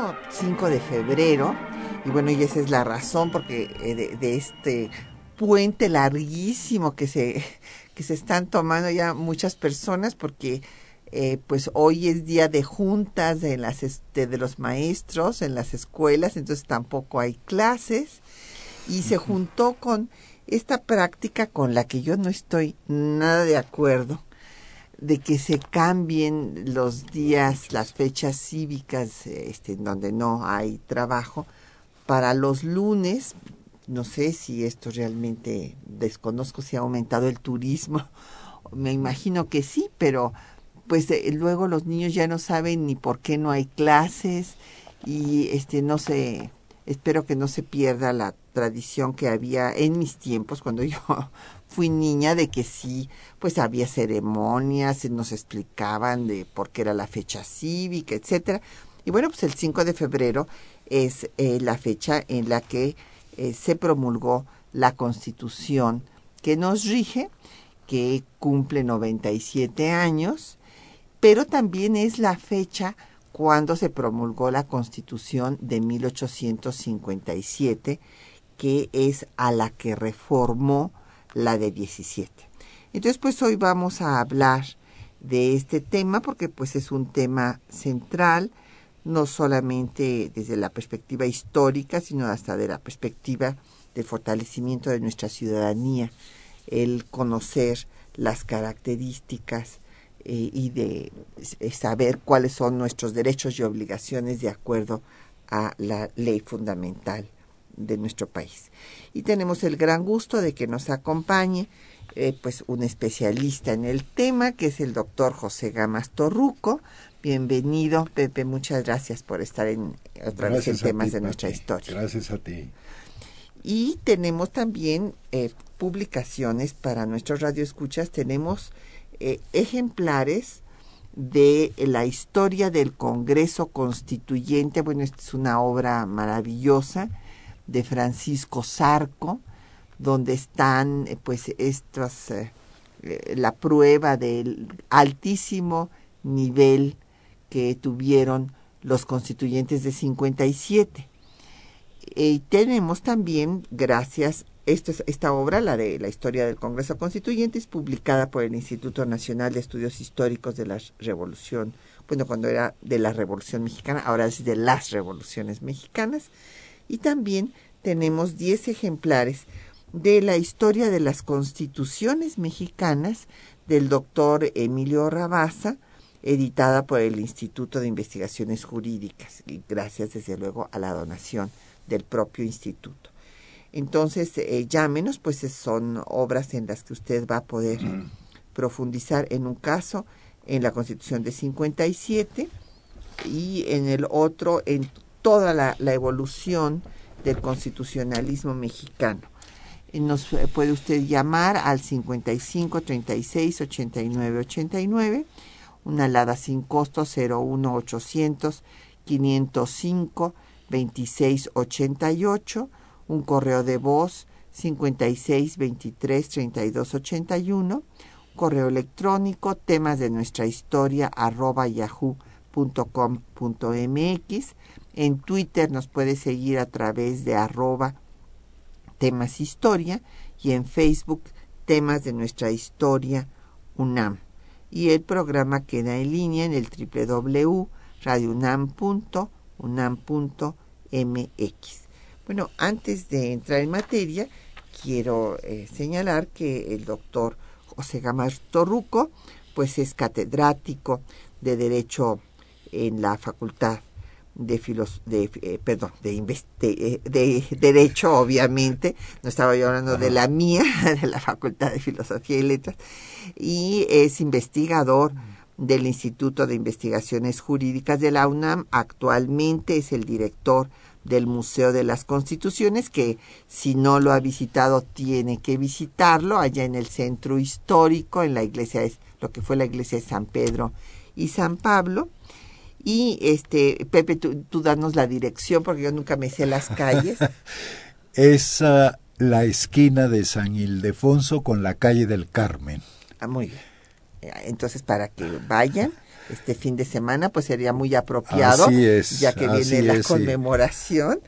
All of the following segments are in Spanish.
Próximo 5 de febrero, y bueno, y esa es la razón porque eh, de, de este puente larguísimo que se, que se están tomando ya muchas personas porque eh, pues hoy es día de juntas de, las, este, de los maestros en las escuelas, entonces tampoco hay clases. Y se juntó con esta práctica con la que yo no estoy nada de acuerdo de que se cambien los días, las fechas cívicas, este, donde no hay trabajo, para los lunes. No sé si esto realmente desconozco si ha aumentado el turismo. Me imagino que sí, pero pues eh, luego los niños ya no saben ni por qué no hay clases y este no sé espero que no se pierda la tradición que había en mis tiempos cuando yo fui niña de que sí, pues había ceremonias, nos explicaban de por qué era la fecha cívica, etcétera. Y bueno, pues el 5 de febrero es eh, la fecha en la que eh, se promulgó la Constitución que nos rige, que cumple 97 años, pero también es la fecha cuando se promulgó la Constitución de 1857, que es a la que reformó la de 17. Entonces, pues hoy vamos a hablar de este tema porque pues es un tema central, no solamente desde la perspectiva histórica, sino hasta de la perspectiva del fortalecimiento de nuestra ciudadanía, el conocer las características eh, y de saber cuáles son nuestros derechos y obligaciones de acuerdo a la ley fundamental de nuestro país. Y tenemos el gran gusto de que nos acompañe eh, pues un especialista en el tema, que es el doctor José Gamas Torruco. Bienvenido, Pepe, muchas gracias por estar en otra vez en temas de nuestra historia. Gracias a ti. Y tenemos también eh, publicaciones para nuestros radioescuchas. Tenemos eh, ejemplares de la historia del Congreso Constituyente. Bueno, esta es una obra maravillosa de Francisco Zarco, donde están eh, pues estas eh, la prueba del altísimo nivel que tuvieron los constituyentes de 57. Y tenemos también, gracias esta, esta obra, la de la historia del Congreso Constituyente, es publicada por el Instituto Nacional de Estudios Históricos de la Revolución, bueno, cuando era de la Revolución Mexicana, ahora es de las revoluciones mexicanas. Y también tenemos 10 ejemplares de la historia de las constituciones mexicanas del doctor Emilio Rabasa, editada por el Instituto de Investigaciones Jurídicas, y gracias desde luego a la donación del propio instituto. Entonces, eh, llámenos, pues son obras en las que usted va a poder profundizar en un caso en la Constitución de 57 y en el otro en toda la, evolución del constitucionalismo mexicano. Nos eh, puede usted llamar al 55 36 89 89, una alada sin costo 01 800 505 26 88 un correo de voz 56 23 32 81, correo electrónico temas de nuestra historia arroba yahoo.com.mx. En Twitter nos puede seguir a través de arroba temas historia y en Facebook temas de nuestra historia UNAM. Y el programa queda en línea en el www.radiounam.unam.mx. Bueno, antes de entrar en materia, quiero eh, señalar que el doctor José Gamar Torruco, pues es catedrático de Derecho en la Facultad de, de eh, perdón, de, eh, de, Derecho, obviamente, no estaba yo hablando de la mía, de la Facultad de Filosofía y Letras, y es investigador del Instituto de Investigaciones Jurídicas de la UNAM. Actualmente es el director del Museo de las Constituciones, que si no lo ha visitado tiene que visitarlo allá en el centro histórico, en la iglesia, lo que fue la iglesia de San Pedro y San Pablo. Y este, Pepe, tú, danos la dirección porque yo nunca me sé las calles. es la esquina de San Ildefonso con la calle del Carmen. Ah, muy bien. Entonces, para que vayan este fin de semana, pues sería muy apropiado, así es, ya que viene la conmemoración.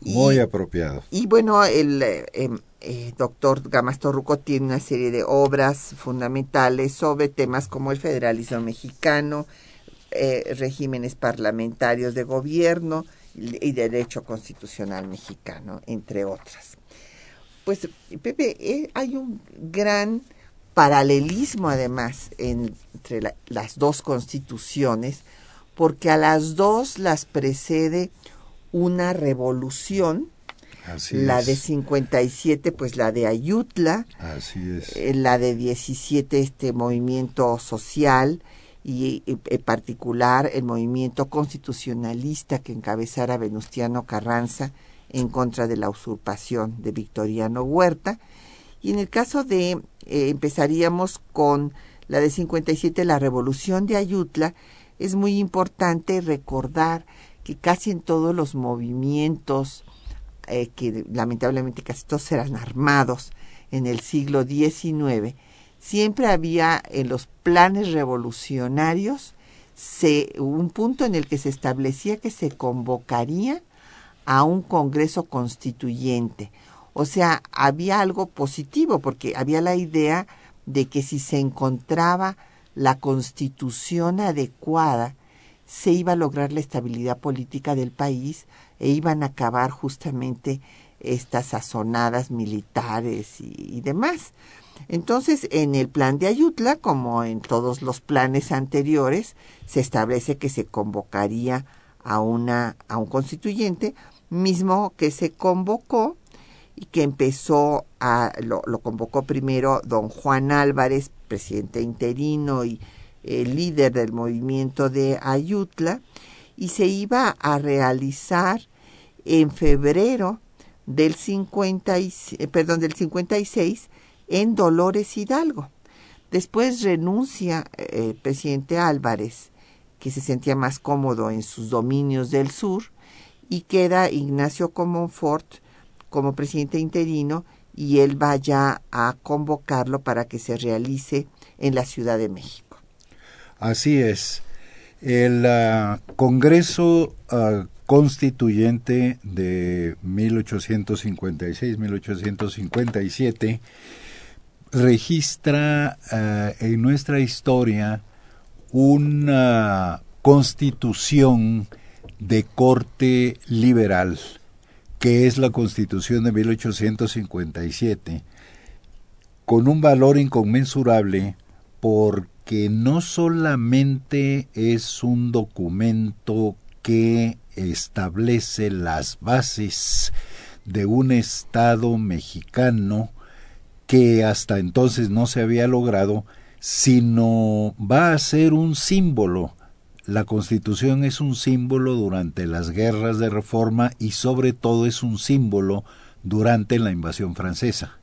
Muy apropiado. Y bueno, el eh, em, eh, doctor Gamas Torruco tiene una serie de obras fundamentales sobre temas como el federalismo mexicano, eh, regímenes parlamentarios de gobierno y derecho constitucional mexicano, entre otras. Pues, Pepe, eh, hay un gran paralelismo además entre las dos constituciones, porque a las dos las precede una revolución, la de 57, pues la de Ayutla, Así es. Eh, la de 17, este movimiento social, y en particular el movimiento constitucionalista que encabezara Venustiano Carranza en contra de la usurpación de Victoriano Huerta. Y en el caso de, eh, empezaríamos con la de 57, la revolución de Ayutla, es muy importante recordar que casi en todos los movimientos, eh, que lamentablemente casi todos eran armados en el siglo XIX, siempre había en los planes revolucionarios se, un punto en el que se establecía que se convocaría a un Congreso constituyente. O sea, había algo positivo porque había la idea de que si se encontraba la constitución adecuada, se iba a lograr la estabilidad política del país e iban a acabar justamente estas sazonadas militares y, y demás. Entonces, en el plan de Ayutla, como en todos los planes anteriores, se establece que se convocaría a, una, a un constituyente, mismo que se convocó y que empezó a, lo, convocó primero don Juan Álvarez, presidente interino y el líder del movimiento de Ayutla, y se iba a realizar en febrero del, 50 y, perdón, del 56 en Dolores Hidalgo. Después renuncia eh, el presidente Álvarez, que se sentía más cómodo en sus dominios del sur, y queda Ignacio Comonfort como presidente interino y él vaya a convocarlo para que se realice en la Ciudad de México. Así es. El uh, Congreso uh, Constituyente de 1856-1857 registra uh, en nuestra historia una constitución de corte liberal, que es la Constitución de 1857, con un valor inconmensurable porque no solamente es un documento que establece las bases de un Estado mexicano que hasta entonces no se había logrado, sino va a ser un símbolo la Constitución es un símbolo durante las guerras de reforma y sobre todo es un símbolo durante la invasión francesa.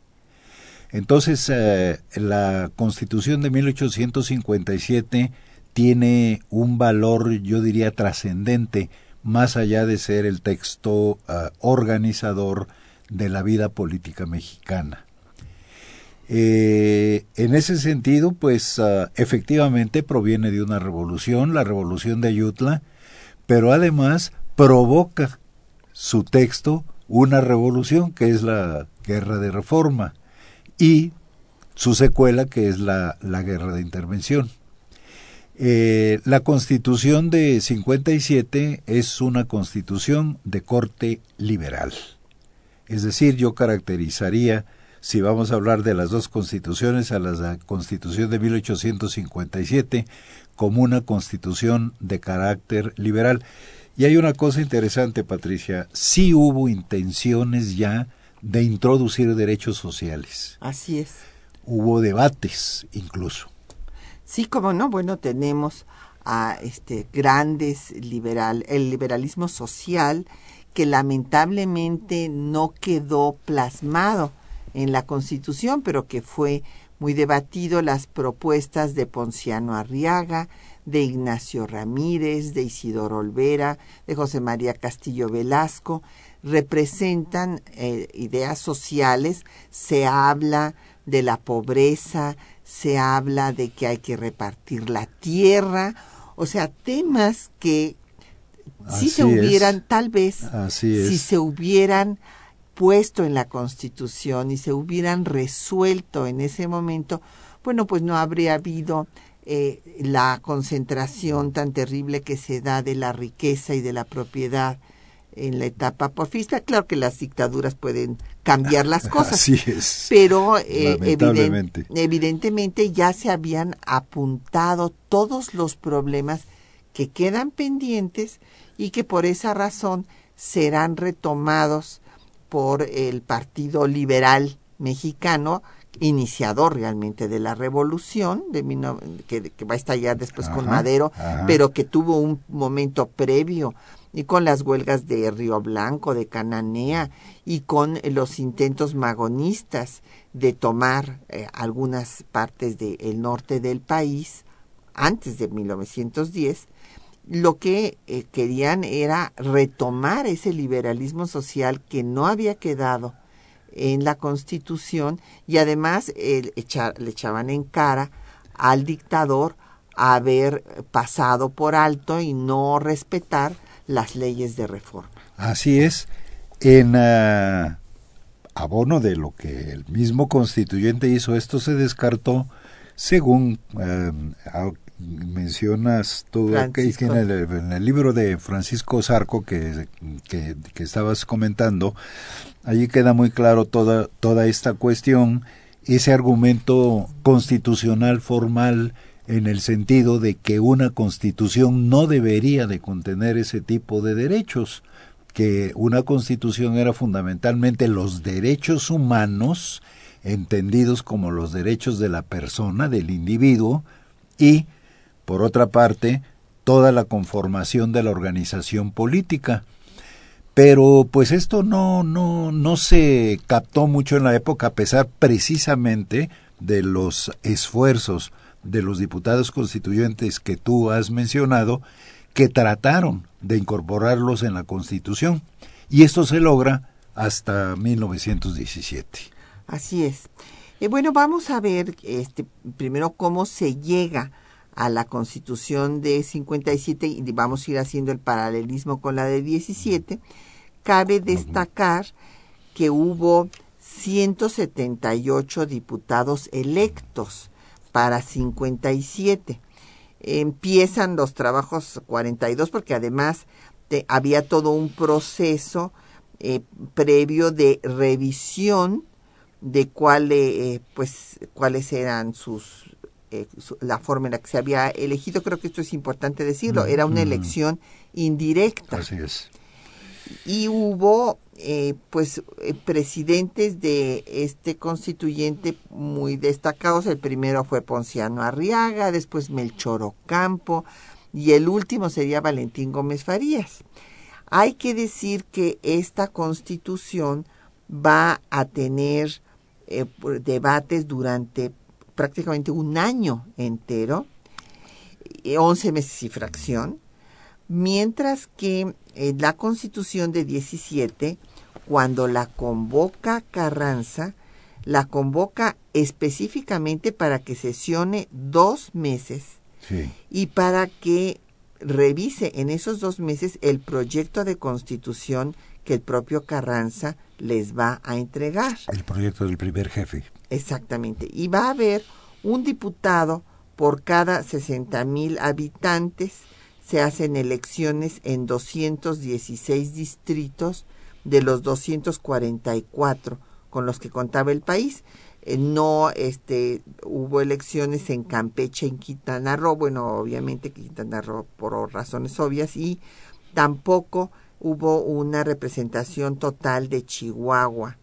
Entonces, eh, la Constitución de 1857 tiene un valor, yo diría, trascendente, más allá de ser el texto eh, organizador de la vida política mexicana. Eh, en ese sentido, pues ah, efectivamente proviene de una revolución, la revolución de Ayutla, pero además provoca su texto una revolución que es la guerra de reforma y su secuela que es la, la guerra de intervención. Eh, la constitución de 57 es una constitución de corte liberal. Es decir, yo caracterizaría si vamos a hablar de las dos constituciones, a la constitución de 1857 como una constitución de carácter liberal. Y hay una cosa interesante, Patricia, sí hubo intenciones ya de introducir derechos sociales. Así es. Hubo debates incluso. Sí, como no, bueno, tenemos a este grandes liberal, el liberalismo social que lamentablemente no quedó plasmado en la Constitución, pero que fue muy debatido las propuestas de Ponciano Arriaga, de Ignacio Ramírez, de Isidoro Olvera, de José María Castillo Velasco, representan eh, ideas sociales, se habla de la pobreza, se habla de que hay que repartir la tierra, o sea, temas que si se hubieran, tal vez, si se hubieran puesto en la Constitución y se hubieran resuelto en ese momento, bueno, pues no habría habido eh, la concentración tan terrible que se da de la riqueza y de la propiedad en la etapa porfista. Claro que las dictaduras pueden cambiar las cosas, Así es. pero eh, evidentemente ya se habían apuntado todos los problemas que quedan pendientes y que por esa razón serán retomados por el Partido Liberal Mexicano, iniciador realmente de la revolución, de que, va a estallar después con Madero, pero que tuvo un momento previo y con las huelgas de Río Blanco, de Cananea y con los intentos magonistas de tomar eh, algunas partes del norte del país antes de 1910, lo que eh, querían era retomar ese liberalismo social que no había quedado en la Constitución y además le echaban en cara al dictador haber pasado por alto y no respetar las leyes de reforma. Así es. En ah, abono de lo que el mismo constituyente hizo, esto se descartó según eh, mencionas todo que en el, en el, libro de Francisco Zarco que, que, que, estabas comentando, allí queda muy claro toda, toda esta cuestión, ese argumento constitucional formal en el sentido de que una constitución no debería de contener ese tipo de derechos, que una constitución era fundamentalmente los derechos humanos, entendidos como los derechos de la persona, del individuo, y, por otra parte, toda la conformación de la organización política. Pero pues esto no, no, no se captó mucho en la época, a pesar precisamente de los esfuerzos de los diputados constituyentes que tú has mencionado que trataron de incorporarlos en la Constitución. Y esto se logra hasta 1917. Así es. y bueno, vamos a ver este, primero cómo se llega a la Constitución de 57 y vamos a ir haciendo el paralelismo con la de 17. Cabe destacar que hubo 178 diputados electos para 57. Empiezan los trabajos 42 porque además había todo un proceso eh, previo de revisión de cuáles eh, pues cuáles eran sus eh, la forma en la que se había elegido creo que esto es importante decirlo era una elección indirecta así es y hubo eh, pues eh, presidentes de este constituyente muy destacados. El primero fue Ponciano Arriaga, después Melchor Ocampo y el último sería Valentín Gómez Farías. Hay que decir que esta constitución va a tener eh, debates durante prácticamente un año entero, once meses y fracción, mientras que en la Constitución de 17, cuando la convoca Carranza, la convoca específicamente para que sesione dos meses y para que revise en esos dos meses el proyecto de constitución que el propio Carranza les va a entregar. El proyecto del primer jefe. Exactamente. Y va a haber un diputado por cada 60 mil habitantes se hacen elecciones en 216 distritos de los 244 con los que contaba el país. Eh, no este, hubo elecciones en Campeche, en Quintana Roo, bueno, obviamente Quintana Roo por razones obvias, y tampoco hubo una representación total de Chihuahua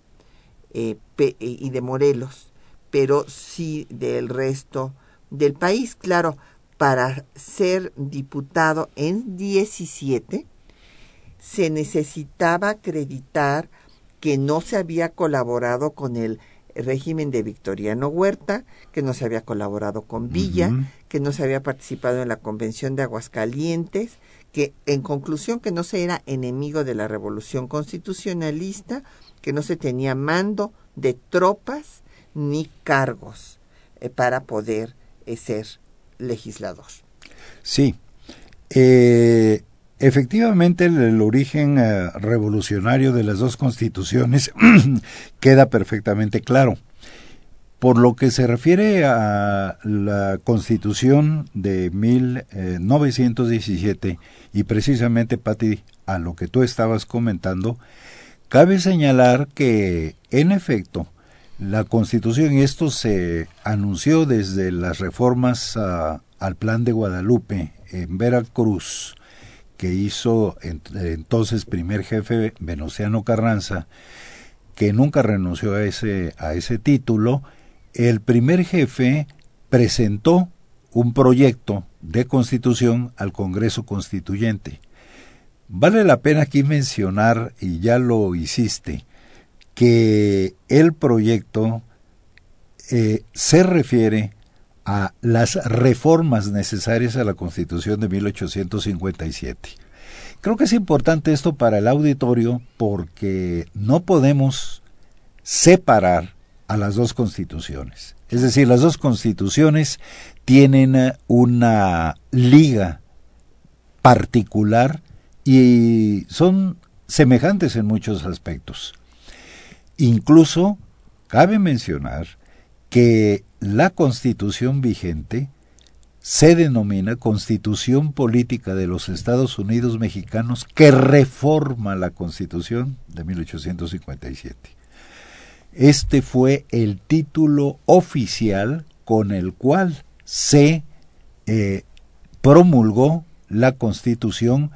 eh, y de Morelos, pero sí del resto del país. Claro, para ser diputado en 17 se necesitaba acreditar que no se había colaborado con el régimen de Victoriano Huerta, que no se había colaborado con Villa, que no se había participado en la Convención de Aguascalientes, que en conclusión que no se era enemigo de la revolución constitucionalista, que no se tenía mando de tropas ni cargos eh, para poder eh, ser legislador. Sí. Eh, efectivamente, el, origen revolucionario de las dos constituciones queda perfectamente claro. Por lo que se refiere a la constitución de 1917 y precisamente, Patti, a lo que tú estabas comentando, cabe señalar que, en efecto, la constitución, esto se anunció desde las reformas al plan de Guadalupe en Veracruz, que hizo entonces primer jefe Venustiano Carranza, que nunca renunció a ese, a ese título, el primer jefe presentó un proyecto de constitución al Congreso Constituyente. Vale la pena aquí mencionar, y ya lo hiciste, que el proyecto eh, se refiere a las reformas necesarias a la Constitución de 1857. Creo que es importante esto para el auditorio porque no podemos separar a las dos constituciones. Es decir, las dos constituciones tienen una liga particular y son semejantes en muchos aspectos. Incluso cabe mencionar que la constitución vigente se denomina Constitución Política de los Estados Unidos Mexicanos que reforma la Constitución de 1857. Este fue el título oficial con el cual se eh, promulgó la Constitución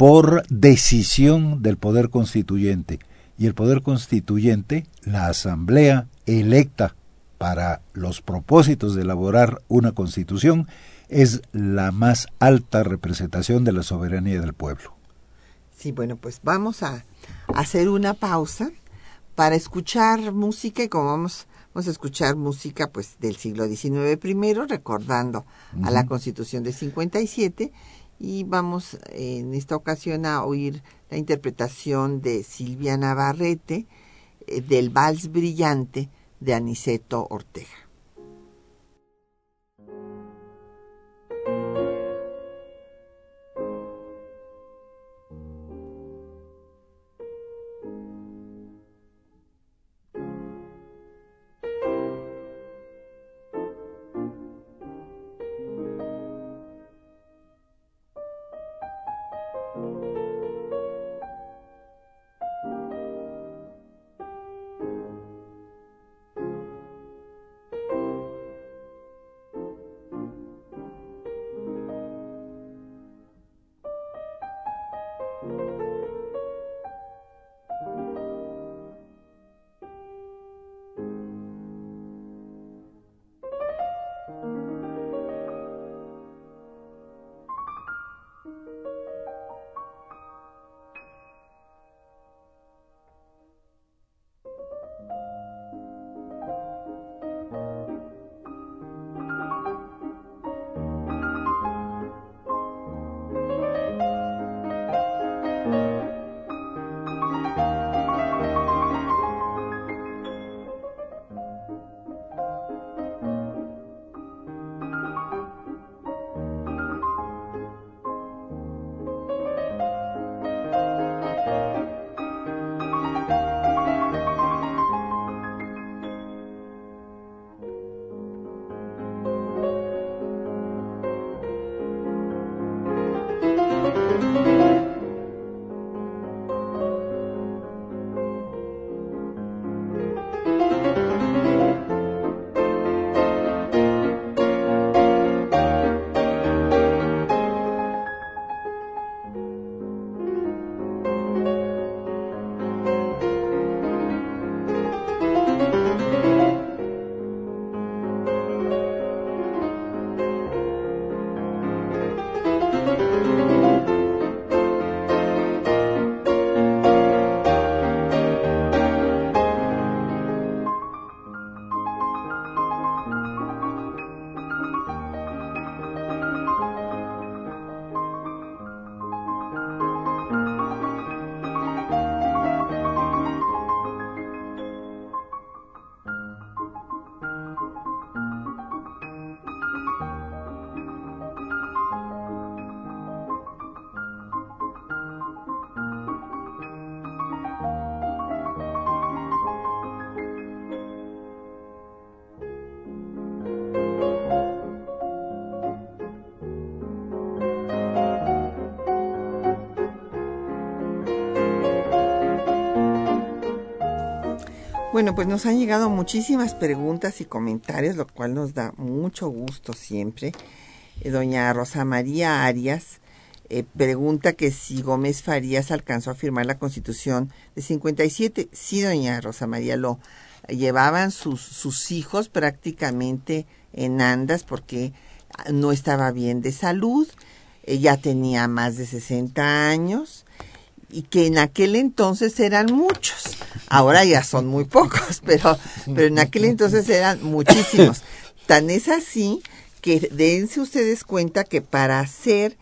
por decisión del Poder Constituyente. Y el Poder Constituyente, la Asamblea electa para los propósitos de elaborar una Constitución, es la más alta representación de la soberanía del pueblo. Sí, bueno, pues vamos a hacer una pausa para escuchar música y como vamos, vamos a escuchar música pues del siglo XIX primero, recordando a la Constitución de 57 y vamos en esta ocasión a oír la interpretación de Silvia Navarrete eh, del Vals Brillante de Aniceto Ortega. Bueno, pues nos han llegado muchísimas preguntas y comentarios, lo cual nos da mucho gusto siempre. Eh, doña Rosa María Arias eh, pregunta que si Gómez Farías alcanzó a firmar la Constitución de 57. Sí, doña Rosa María, lo llevaban sus, sus hijos prácticamente en andas porque no estaba bien de salud, ella tenía más de 60 años y que en aquel entonces eran muchos. Ahora ya son muy pocos, pero, pero en aquel entonces eran muchísimos. Tan es así que dense ustedes cuenta que para ser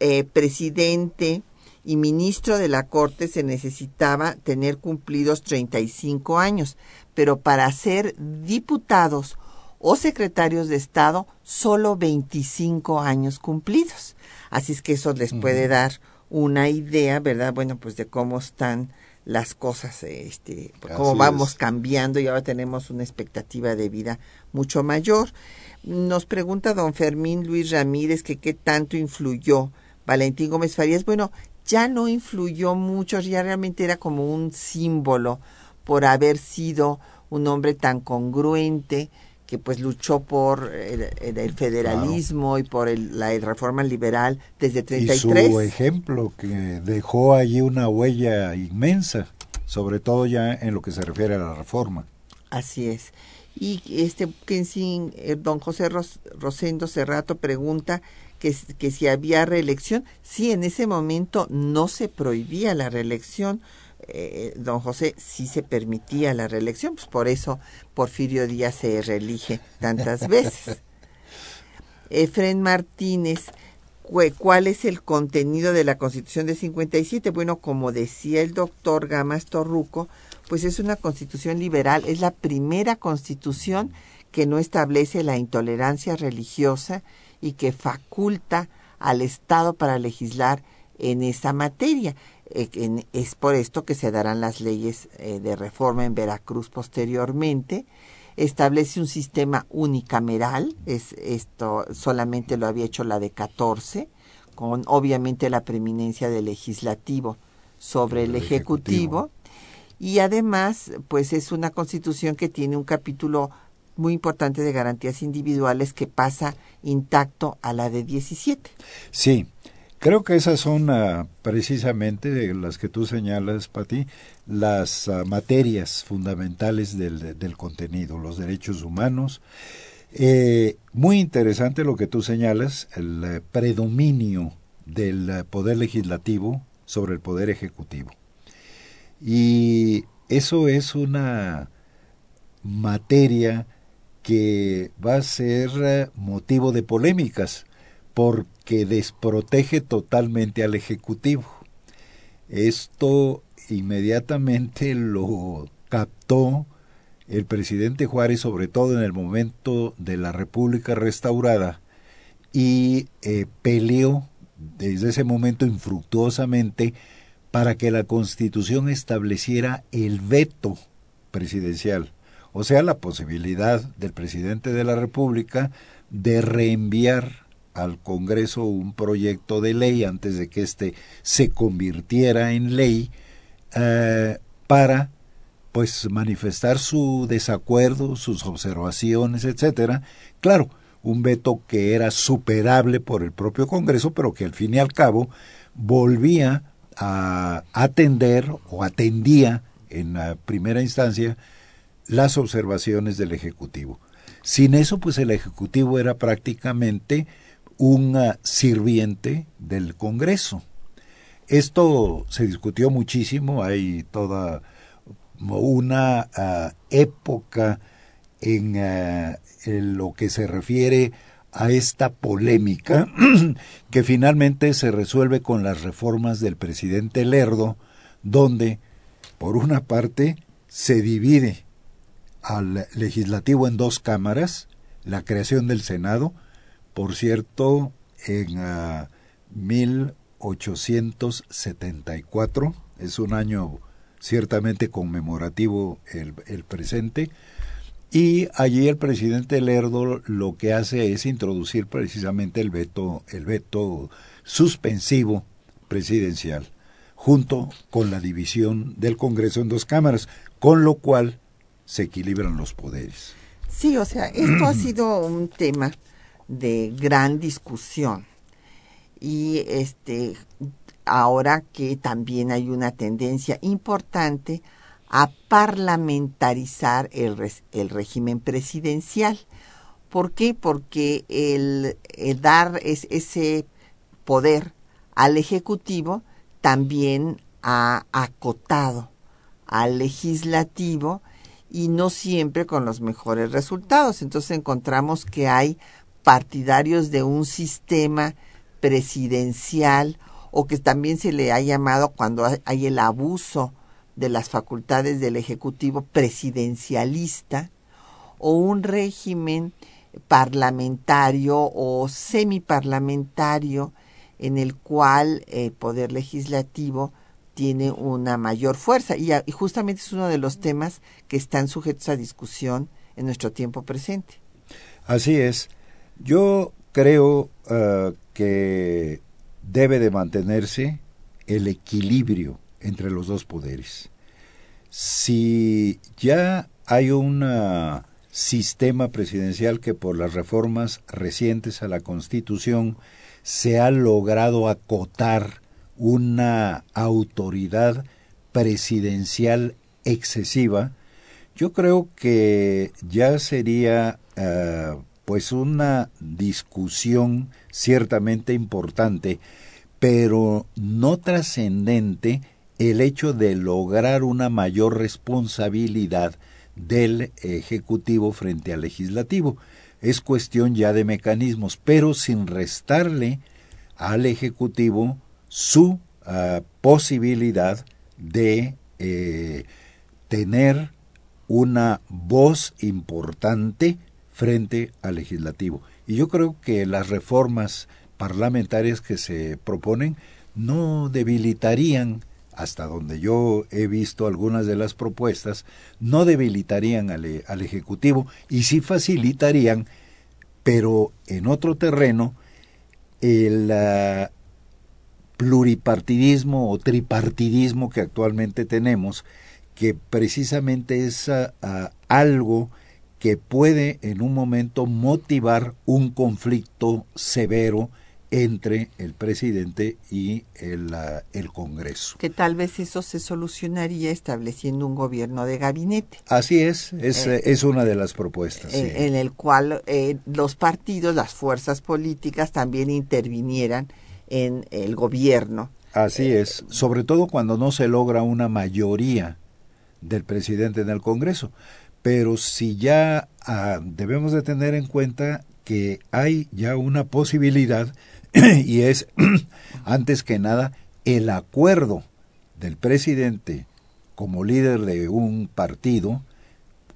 eh, presidente y ministro de la Corte se necesitaba tener cumplidos 35 años, pero para ser diputados o secretarios de Estado solo 25 años cumplidos. Así es que eso les puede dar una idea, ¿verdad? Bueno, pues de cómo están las cosas, este, cómo vamos cambiando y ahora tenemos una expectativa de vida mucho mayor. Nos pregunta don Fermín Luis Ramírez que qué tanto influyó Valentín Gómez Farías. Bueno, ya no influyó mucho, ya realmente era como un símbolo por haber sido un hombre tan congruente que pues luchó por el, federalismo y por la reforma liberal desde 33. Y su ejemplo que dejó allí una huella inmensa, sobre todo ya en lo que se refiere a la reforma. Así es. Y este sin eh, don José Rosendo Cerrato pregunta que, que si había reelección. Sí, en ese momento no se prohibía la reelección, eh, don José sí se permitía la reelección, pues por eso Porfirio Díaz se reelige tantas veces. Efren Martínez, ¿cuál es el contenido de la Constitución de 57? Bueno, como decía el doctor Gamas Torruco, pues es una constitución liberal, es la primera constitución que no establece la intolerancia religiosa y que faculta al Estado para legislar en esa materia. Eh, es por esto que se darán las leyes eh, de reforma en Veracruz posteriormente. Establece un sistema unicameral, es, esto solamente lo había hecho la de 14, con obviamente la preeminencia del legislativo sobre el, ejecutivo. Y además, pues es una constitución que tiene un capítulo muy importante de garantías individuales que pasa intacto a la de 17. Sí, Creo que esas son ah, precisamente las que tú señalas, Pati, las ah, materias fundamentales del, contenido, los derechos humanos. Eh, muy interesante lo que tú señalas, el eh, predominio del eh, poder legislativo sobre el poder ejecutivo. Y eso es una materia que va a ser motivo de polémicas porque desprotege totalmente al Ejecutivo. Esto inmediatamente lo captó el presidente Juárez, sobre todo en el momento de la República restaurada, y eh, peleó desde ese momento infructuosamente para que la Constitución estableciera el veto presidencial, o sea, la posibilidad del presidente de la República de reenviar al Congreso un proyecto de ley antes de que éste se convirtiera en ley eh, para pues manifestar su desacuerdo, sus observaciones, etcétera. Claro, un veto que era superable por el propio Congreso, pero que al fin y al cabo volvía a atender o atendía en la primera instancia las observaciones del Ejecutivo. Sin eso, pues el Ejecutivo era prácticamente un sirviente del Congreso. Esto se discutió muchísimo, hay toda una ah, época ah, en, lo que se refiere a esta polémica que finalmente se resuelve con las reformas del presidente Lerdo, donde, por una parte, se divide al legislativo en dos cámaras, la creación del Senado, por cierto, en 1874, ah, es un año ciertamente conmemorativo el, el presente, y allí el presidente Lerdo lo que hace es introducir precisamente el veto, el veto suspensivo presidencial, junto con la división del Congreso en dos cámaras, con lo cual se equilibran los poderes. Sí, o sea, esto ha sido un tema de gran discusión. Y este ahora que también hay una tendencia importante a parlamentarizar el, el régimen presidencial. ¿Por qué? Porque el, dar ese poder al Ejecutivo también ha acotado al legislativo y no siempre con los mejores resultados. Entonces encontramos que hay partidarios de un sistema presidencial o que también se le ha llamado cuando hay el abuso de las facultades del Ejecutivo presidencialista o un régimen parlamentario o semiparlamentario en el cual el poder legislativo tiene una mayor fuerza y, justamente es uno de los temas que están sujetos a discusión en nuestro tiempo presente. Así es. Yo creo uh, que debe de mantenerse el equilibrio entre los dos poderes. Si ya hay un uh, sistema presidencial que por las reformas recientes a la Constitución se ha logrado acotar una autoridad presidencial excesiva, yo creo que ya sería uh, pues una discusión ciertamente importante, pero no trascendente el hecho de lograr una mayor responsabilidad del Ejecutivo frente al Legislativo. Es cuestión ya de mecanismos, pero sin restarle al Ejecutivo su ah, posibilidad de eh, tener una voz importante frente al legislativo. Y yo creo que las reformas parlamentarias que se proponen no debilitarían, hasta donde yo he visto algunas de las propuestas, no debilitarían al, al Ejecutivo y sí facilitarían, pero en otro terreno, el uh, pluripartidismo o tripartidismo que actualmente tenemos, que precisamente es uh, algo que puede en un momento motivar un conflicto severo entre el presidente y el, el, Congreso. Que tal vez eso se solucionaría estableciendo un gobierno de gabinete. Así es, es, eh, es una de las propuestas. En, el cual eh, los partidos, las fuerzas políticas también intervinieran en el gobierno. Así eh, es, sobre todo cuando no se logra una mayoría del presidente en el Congreso pero si ya ah, debemos de tener en cuenta que hay ya una posibilidad y es antes que nada el acuerdo del presidente como líder de un partido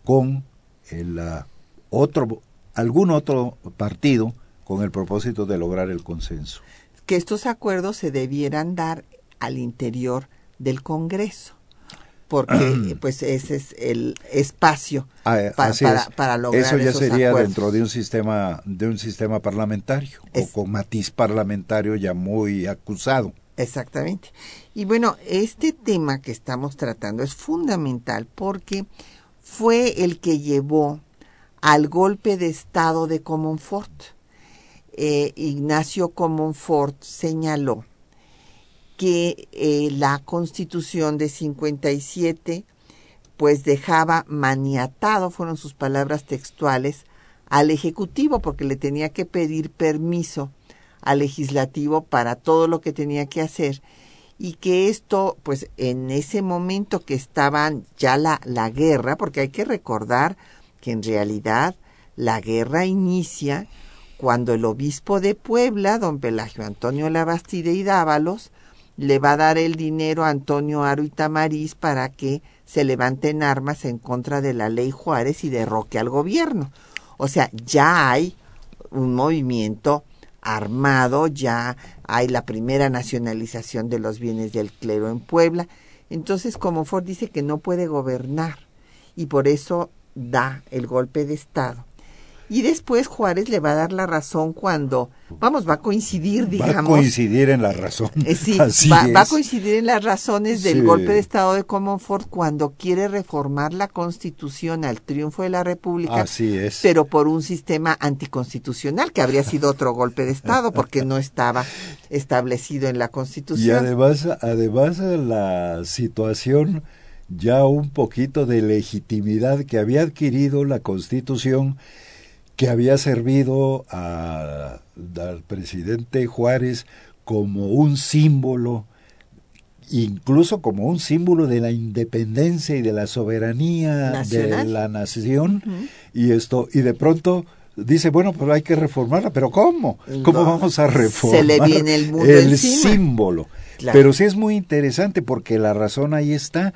con el ah, otro algún otro partido con el propósito de lograr el consenso. Que estos acuerdos se debieran dar al interior del Congreso porque pues ese es el espacio ah, para, para, lograr eso ya sería dentro de un sistema de un sistema parlamentario o con matiz parlamentario ya muy acusado. Exactamente. Y bueno este tema que estamos tratando es fundamental porque fue el que llevó al golpe de estado de Comonfort. Eh, Ignacio Comonfort señaló que eh, la constitución de 57 pues dejaba maniatado, fueron sus palabras textuales, al Ejecutivo porque le tenía que pedir permiso al legislativo para todo lo que tenía que hacer y que esto, pues en ese momento que estaban ya la, la guerra, porque hay que recordar que en realidad la guerra inicia cuando el obispo de Puebla, don Pelagio Antonio Labastide y Dávalos, le va a dar el dinero a Antonio Aro y Tamariz para que se levanten armas en contra de la ley Juárez y derroque al gobierno. O sea, ya hay un movimiento armado, ya hay la primera nacionalización de los bienes del clero en Puebla. Entonces, como Ford dice que no puede gobernar y por eso da el golpe de Estado. Y después Juárez le va a dar la razón cuando, vamos, va a coincidir, digamos. Va a coincidir en la razón. Eh, sí, Así va, va a es. coincidir en las razones del Sí. golpe de Estado de Comonfort cuando quiere reformar la Constitución al triunfo de la República, Así es. pero por un sistema anticonstitucional, que habría sido otro golpe de Estado porque no estaba establecido en la Y Constitución. además, además la situación ya un poquito de legitimidad que había adquirido la Constitución que había servido a- al presidente Juárez como un símbolo, incluso como un símbolo de la independencia y de la soberanía Nacional. de la nación, y esto, y de pronto dice, bueno, pues hay que reformarla, pero ¿cómo? ¿Cómo No, vamos a se reformar le viene el mundo el encima. símbolo? Claro. Pero sí es muy interesante porque la razón ahí está.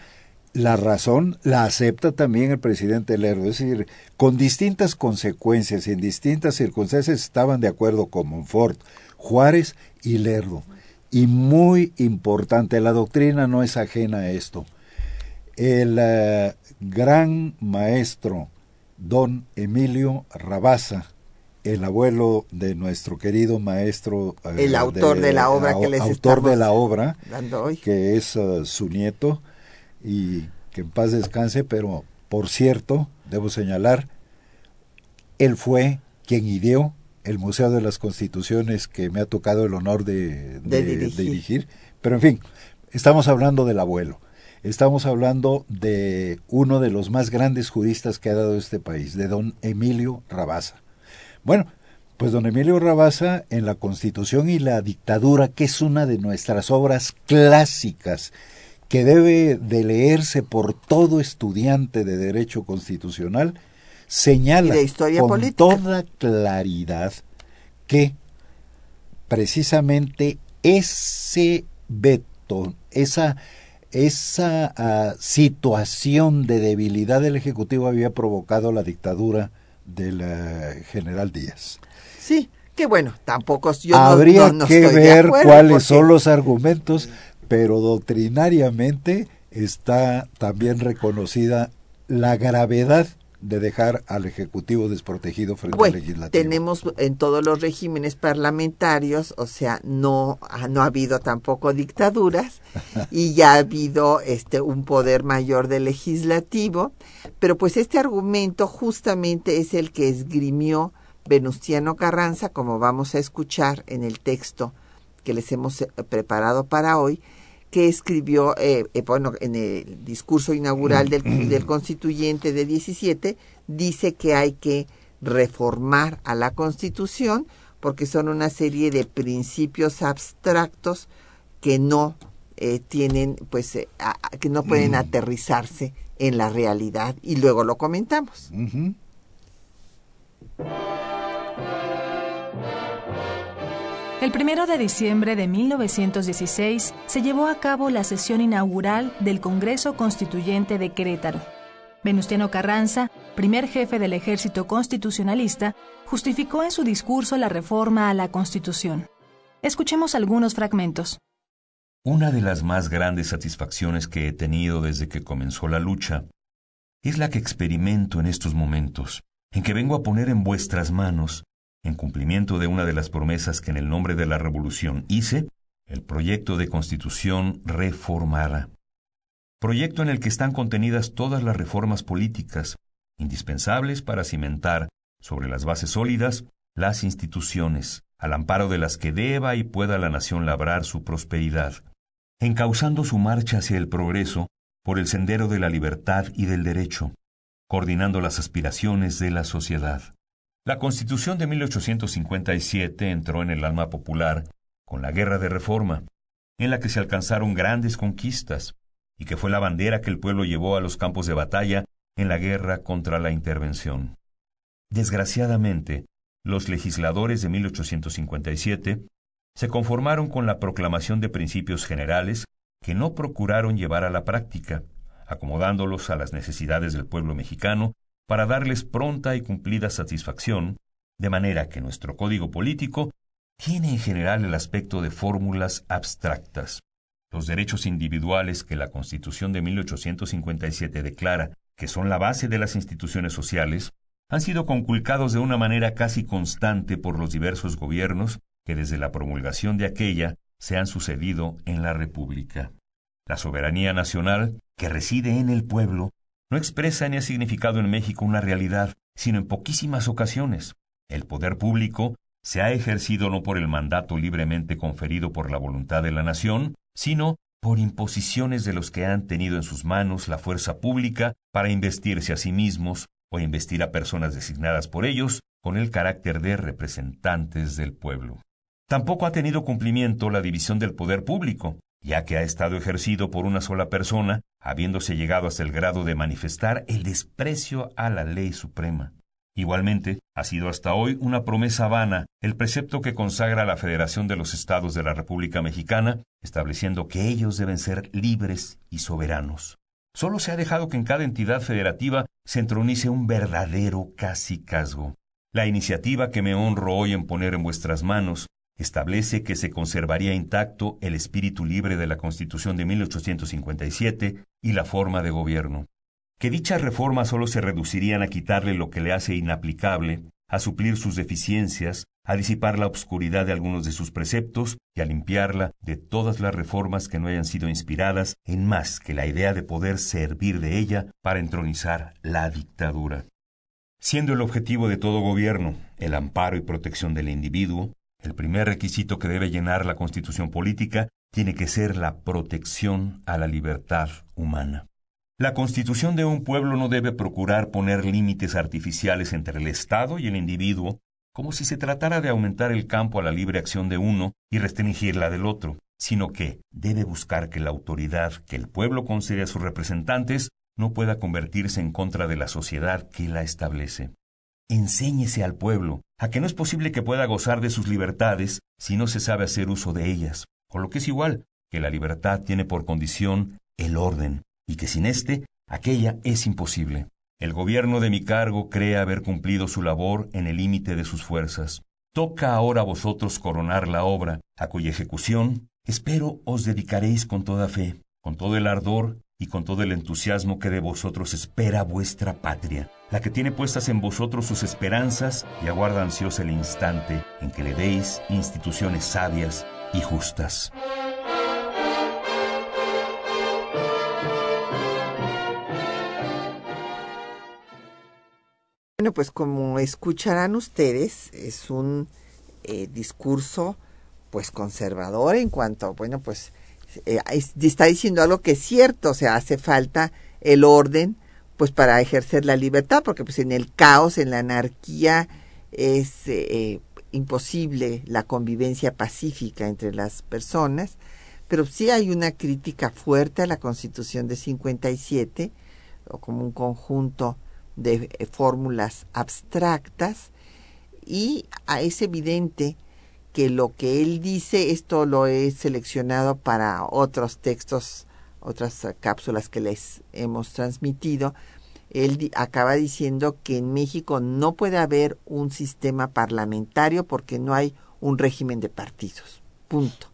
La razón la acepta también el presidente Lerdo, es decir, con distintas consecuencias y en distintas circunstancias estaban de acuerdo con Monfort, Juárez y Lerdo. Y muy importante, la doctrina no es ajena a esto. El eh, gran maestro don Emilio Rabasa, el abuelo de nuestro querido maestro, eh, El autor de la obra que les autor de estamos la obra, dando hoy. que es eh, su nieto y que en paz descanse, pero por cierto, debo señalar, él fue quien ideó el Museo de las Constituciones que me ha tocado el honor de, De de- dirigir. de dirigir. Pero en fin, estamos hablando del abuelo. Estamos hablando de uno de los más grandes juristas que ha dado este país, de don Emilio Rabasa. Bueno, pues don Emilio Rabasa en la Constitución y la dictadura, que es una de nuestras obras clásicas, que debe de leerse por todo estudiante de derecho constitucional, señala de historia con política. toda claridad que precisamente ese veto, esa, esa ah, situación de debilidad del Ejecutivo había provocado la dictadura del eh, general Díaz. Sí, que bueno, tampoco yo Habría no- no que estoy de ver acuerdo, cuáles porque- son los argumentos, pero doctrinariamente está también reconocida la gravedad de dejar al Ejecutivo desprotegido frente Bueno, al Legislativo. tenemos en todos los regímenes parlamentarios, o sea, no, ha- no ha habido tampoco dictaduras y ya ha habido este un poder mayor del legislativo, pero pues este argumento justamente es el que esgrimió Venustiano Carranza, como vamos a escuchar en el texto que les hemos eh, preparado para hoy, que escribió, eh, eh, bueno, en el discurso inaugural del, del constituyente de 17, dice que hay que reformar a la constitución porque son una serie de principios abstractos que no eh, tienen, pues, eh, a- que no pueden aterrizarse en la realidad y luego lo comentamos. Ujú. El primero de diciembre de 1916 se llevó a cabo la sesión inaugural del Congreso Constituyente de Querétaro. Venustiano Carranza, primer jefe del ejército constitucionalista, justificó en su discurso la reforma a la Constitución. Escuchemos algunos fragmentos. Una de las más grandes satisfacciones que he tenido desde que comenzó la lucha es la que experimento en estos momentos, en que vengo a poner en vuestras manos, en cumplimiento de una de las promesas que en el nombre de la Revolución hice, el proyecto de constitución reformada. Proyecto en el que están contenidas todas las reformas políticas, indispensables para cimentar, sobre las bases sólidas, las instituciones, al amparo de las que deba y pueda la nación labrar su prosperidad, encauzando su marcha hacia el progreso por el sendero de la libertad y del derecho, coordinando las aspiraciones de la sociedad. La Constitución de 1857 entró en el alma popular con la Guerra de Reforma, en la que se alcanzaron grandes conquistas, y que fue la bandera que el pueblo llevó a los campos de batalla en la guerra contra la intervención. Desgraciadamente, los legisladores de 1857 se conformaron con la proclamación de principios generales que no procuraron llevar a la práctica, acomodándolos a las necesidades del pueblo mexicano para darles pronta y cumplida satisfacción, de manera que nuestro código político tiene en general el aspecto de fórmulas abstractas. Los derechos individuales que la Constitución de 1857 declara que son la base de las instituciones sociales han sido conculcados de una manera casi constante por los diversos gobiernos que desde la promulgación de aquella se han sucedido en la República. La soberanía nacional, que reside en el pueblo, no expresa ni ha significado en México una realidad, sino en poquísimas ocasiones. El poder público se ha ejercido no por el mandato libremente conferido por la voluntad de la nación, sino por imposiciones de los que han tenido en sus manos la fuerza pública para investirse a sí mismos o investir a personas designadas por ellos con el carácter de representantes del pueblo. Tampoco ha tenido cumplimiento la división del poder público, ya que ha estado ejercido por una sola persona, habiéndose llegado hasta el grado de manifestar el desprecio a la ley suprema. Igualmente, ha sido hasta hoy una promesa vana el precepto que consagra la Federación de los Estados de la República Mexicana, estableciendo que ellos deben ser libres y soberanos. Solo se ha dejado que en cada entidad federativa se entronice un verdadero casicazgo. La iniciativa que me honro hoy en poner en vuestras manos establece que se conservaría intacto el espíritu libre de la Constitución de 1857 y la forma de gobierno que dichas reformas solo se reducirían a quitarle lo que le hace inaplicable, a suplir sus deficiencias, a disipar la obscuridad de algunos de sus preceptos y a limpiarla de todas las reformas que no hayan sido inspiradas en más que la idea de poder servir de ella para entronizar la dictadura. Siendo el objetivo de todo gobierno el amparo y protección del individuo, el primer requisito que debe llenar la constitución política tiene que ser la protección a la libertad humana. La constitución de un pueblo no debe procurar poner límites artificiales entre el Estado y el individuo, como si se tratara de aumentar el campo a la libre acción de uno y restringirla del otro, sino que debe buscar que la autoridad que el pueblo concede a sus representantes no pueda convertirse en contra de la sociedad que la establece. Enséñese al pueblo a que no es posible que pueda gozar de sus libertades si no se sabe hacer uso de ellas, con lo que es igual que la libertad tiene por condición el orden, y que sin éste aquella es imposible. El gobierno de mi cargo cree haber cumplido su labor en el límite de sus fuerzas. Toca ahora a vosotros coronar la obra, a cuya ejecución espero os dedicaréis con toda fe, con todo el ardor y con todo el entusiasmo que de vosotros espera vuestra patria, la que tiene puestas en vosotros sus esperanzas y aguarda ansiosa el instante en que le deis instituciones sabias y justas. Bueno, pues como escucharán ustedes, es un eh, discurso pues conservador en cuanto, bueno, pues eh, está diciendo algo que es cierto, o sea, hace falta el orden pues para ejercer la libertad, porque pues en el caos, en la anarquía es eh, imposible la convivencia pacífica entre las personas, pero sí hay una crítica fuerte a la Constitución de 57 o como un conjunto de eh, fórmulas abstractas y es evidente que lo que él dice, esto lo he seleccionado para otros textos, otras cápsulas que les hemos transmitido, él acaba diciendo que en México no puede haber un sistema parlamentario porque no hay un régimen de partidos. Punto.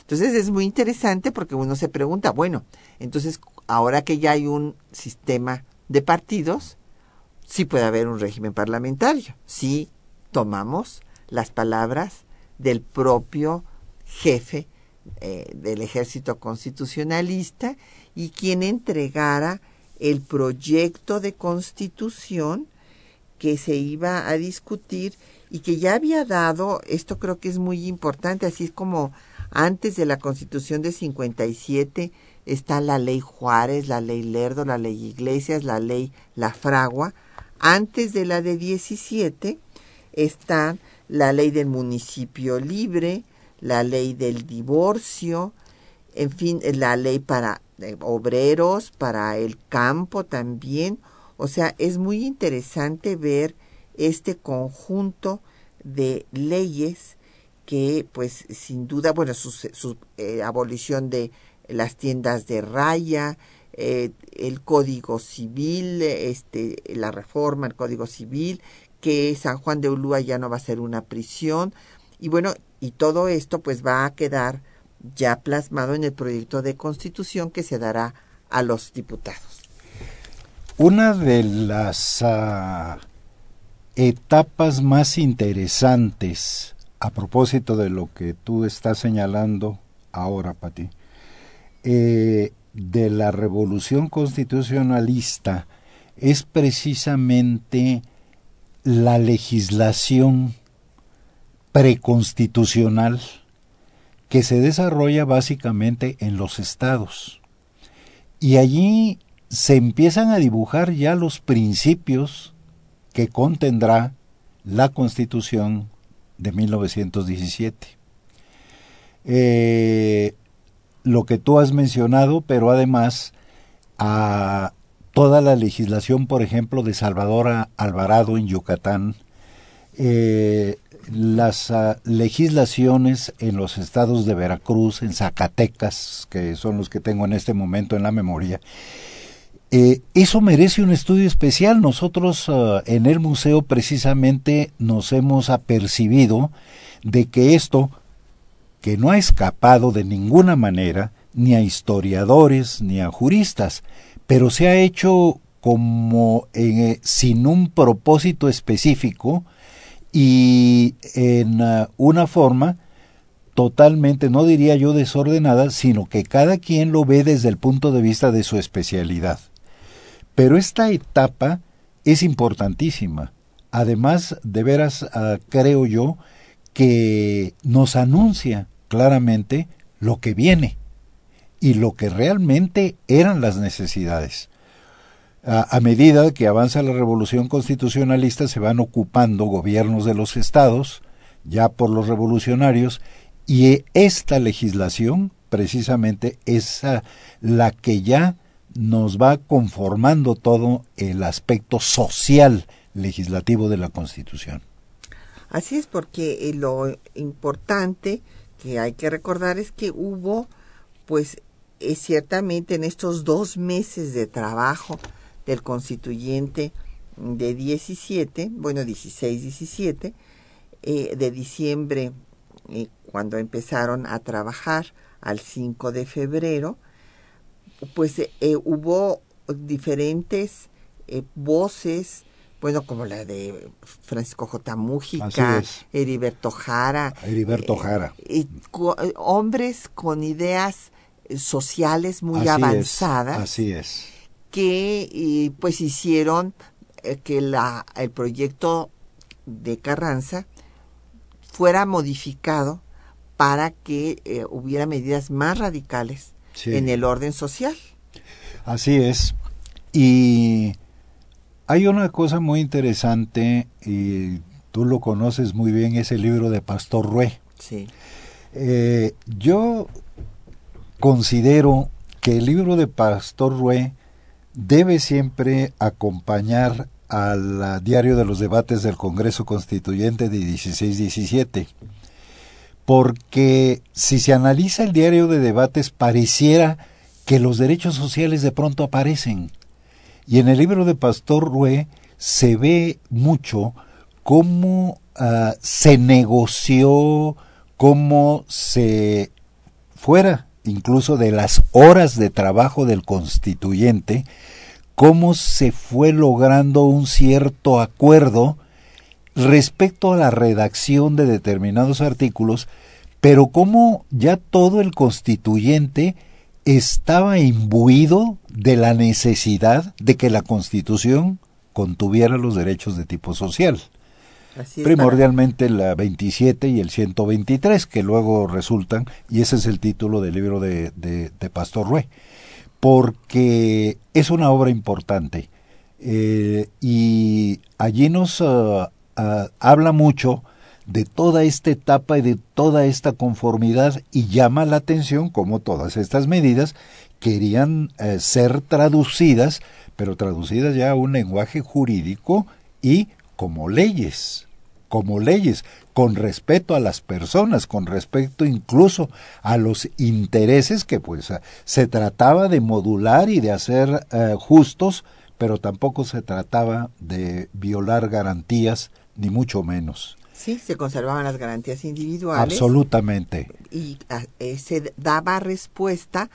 Entonces es muy interesante porque uno se pregunta, bueno, entonces ahora que ya hay un sistema de partidos, sí puede haber un régimen parlamentario, si tomamos las palabras del propio jefe eh, del ejército constitucionalista y quien entregara el proyecto de constitución que se iba a discutir y que ya había dado, esto creo que es muy importante, así es como antes de la constitución de 57 está la ley Juárez, la ley Lerdo, la ley Iglesias, la ley La Fragua, antes de la de 17 está la ley del municipio libre, la ley del divorcio, en fin, la ley para eh, obreros, para el campo también. O sea, es muy interesante ver este conjunto de leyes que, pues, sin duda, bueno, su, eh, abolición de las tiendas de raya, eh, el Código Civil, este, la reforma, el Código Civil, que San Juan de Ulúa ya no va a ser una prisión. Y bueno, y todo esto pues va a quedar ya plasmado en el proyecto de constitución que se dará a los diputados. Una de las ah, etapas más interesantes a propósito de lo que tú estás señalando ahora, Pati, eh, de la revolución constitucionalista es precisamente la legislación preconstitucional que se desarrolla básicamente en los estados. Y allí se empiezan a dibujar ya los principios que contendrá la Constitución de 1917. Eh, lo que tú has mencionado, pero además a toda la legislación, por ejemplo, de Salvador Alvarado en Yucatán, eh, las ah, legislaciones en los estados de Veracruz, en Zacatecas, que son los que tengo en este momento en la memoria, eh, eso merece un estudio especial. Nosotros ah, en el museo precisamente nos hemos apercibido de que esto, que no ha escapado de ninguna manera, ni a historiadores ni a juristas, pero se ha hecho como eh, sin un propósito específico, y en uh, una forma totalmente, no diría yo desordenada, sino que cada quien lo ve desde el punto de vista de su especialidad. Pero esta etapa es importantísima. Además, de veras, uh, creo yo que nos anuncia claramente lo que viene y lo que realmente eran las necesidades a, medida que avanza la revolución constitucionalista se van ocupando gobiernos de los estados, ya por los revolucionarios, y esta legislación precisamente es la que ya nos va conformando todo el aspecto social legislativo de la Constitución. Así es, porque eh, lo importante que hay que recordar es que hubo, pues, eh, ciertamente en estos dos meses de trabajo, del constituyente de 17, bueno, 16-17, eh, de diciembre, eh, cuando empezaron a trabajar al 5 de febrero, pues eh, hubo diferentes voces, bueno, como la de Francisco J. Mújica, Heriberto Jara. Heriberto Jara. hombres con ideas sociales muy avanzadas. así es que pues hicieron eh, que la, el proyecto de Carranza fuera modificado para que eh, hubiera medidas más radicales en el orden social. Así es. Y hay una cosa muy interesante, y tú lo conoces muy bien, ese libro de Pastor Rue. Sí. Eh, yo considero que el libro de Pastor Rue debe siempre acompañar al diario de los debates del Congreso Constituyente de 16-17, porque si se analiza el diario de debates pareciera que los derechos sociales de pronto aparecen. Y en el libro de Pastor Rue se ve mucho cómo ah, se negoció, cómo se fuera incluso de las horas de trabajo del constituyente, cómo se fue logrando un cierto acuerdo respecto a la redacción de determinados artículos, pero cómo ya todo el constituyente estaba imbuido de la necesidad de que la constitución contuviera los derechos de tipo social primordialmente la 27 y el 123, que luego resultan, y ese es el título del libro de, de, Pastor Rue, porque es una obra importante. Eh, y allí nos ah, ah, habla mucho de toda esta etapa y de toda esta conformidad y llama la atención como todas estas medidas querían eh, ser traducidas, pero traducidas ya a un lenguaje jurídico y como leyes, como leyes, con respeto a las personas, con respecto incluso a los intereses que pues se trataba de modular y de hacer eh, justos, pero tampoco se trataba de violar garantías, ni mucho menos. Sí, se conservaban las garantías individuales. Absolutamente. Y eh, se daba respuesta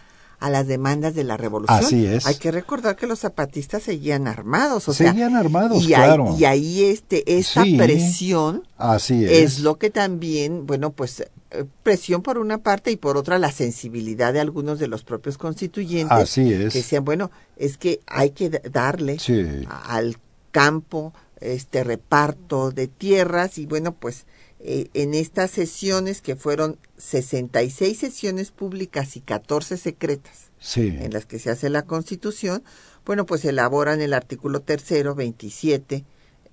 a las demandas de la revolución. Así es. Hay que recordar que los zapatistas seguían armados, o seguían sea, armados, y claro. Ahí, y ahí este esta Sí. presión Así es. es lo que también, bueno, pues eh, presión por una parte y por otra la sensibilidad de algunos de los propios constituyentes Así es. que decían, bueno, es que hay que da- darle Sí. al campo este reparto de tierras y bueno, pues eh, en estas sesiones que fueron 66 sesiones públicas y 14 secretas Sí. en las que se hace la Constitución, bueno, pues elaboran el artículo tercero, 27,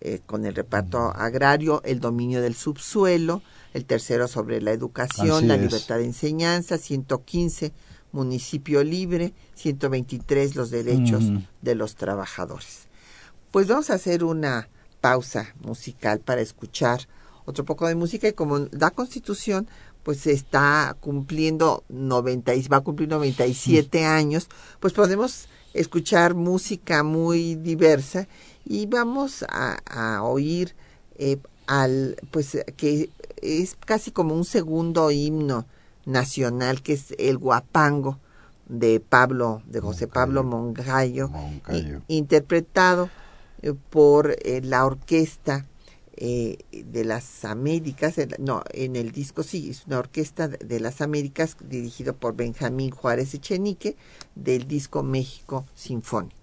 eh, con el reparto agrario, el dominio del subsuelo, el tercero sobre la educación, Así la es. libertad de enseñanza, 115, municipio libre, 123, los derechos de los trabajadores. Pues vamos a hacer una pausa musical para escuchar otro poco de música y como la Constitución pues está cumpliendo 90 y va a cumplir 97 años, pues podemos escuchar música muy diversa y vamos a, a oír eh, al pues que es casi como un segundo himno nacional que es el guapango de Pablo de José Pablo Moncayo, interpretado eh, por eh, la orquesta eh, de las Américas, no, en el disco sí, es una orquesta de- de las Américas dirigido por Benjamín Juárez Echenique del disco México Sinfónico.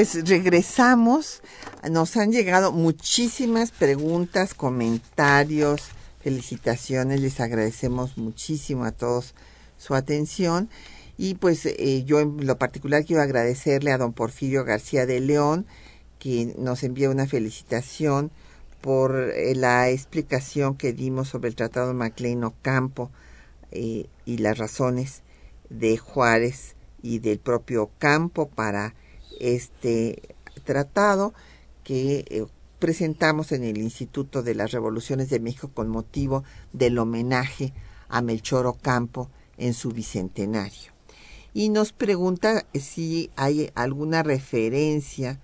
Pues regresamos, nos han llegado muchísimas preguntas, comentarios, felicitaciones, les agradecemos muchísimo a todos su atención. Y pues eh, yo en lo particular quiero agradecerle a don Porfirio García de León que nos envía una felicitación por eh, la explicación que dimos sobre el Tratado Maclean Ocampo eh, y las razones de Juárez y del propio Campo para este tratado que eh, presentamos en el Instituto de las Revoluciones de México con motivo del homenaje a Melchor Ocampo en su bicentenario. Y nos pregunta si hay alguna referencia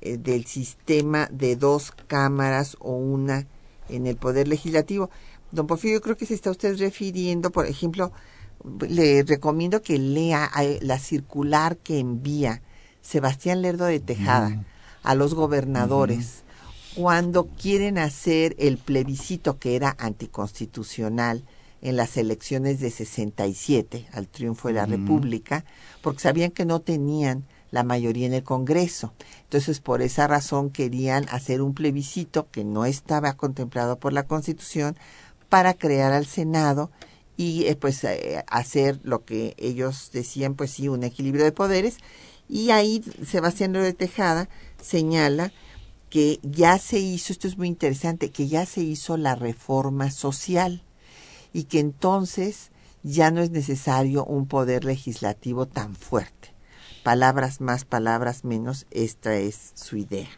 eh, del sistema de dos cámaras o una en el Poder Legislativo. Don Porfirio, creo que se está usted refiriendo, por ejemplo, le recomiendo que lea eh, la circular que envía Sebastián Lerdo de Tejada a los gobernadores cuando quieren hacer el plebiscito que era anticonstitucional en las elecciones de 67 al triunfo de la República, porque sabían que no tenían la mayoría en el Congreso. Entonces, por esa razón querían hacer un plebiscito que no estaba contemplado por la Constitución para crear al Senado y eh, pues eh, hacer lo que ellos decían, pues sí, un equilibrio de poderes. Y ahí Sebastián de Tejada señala que ya se hizo, esto es muy interesante, que ya se hizo la reforma social y que entonces ya no es necesario un poder legislativo tan fuerte. Palabras más, palabras menos, esta es su idea.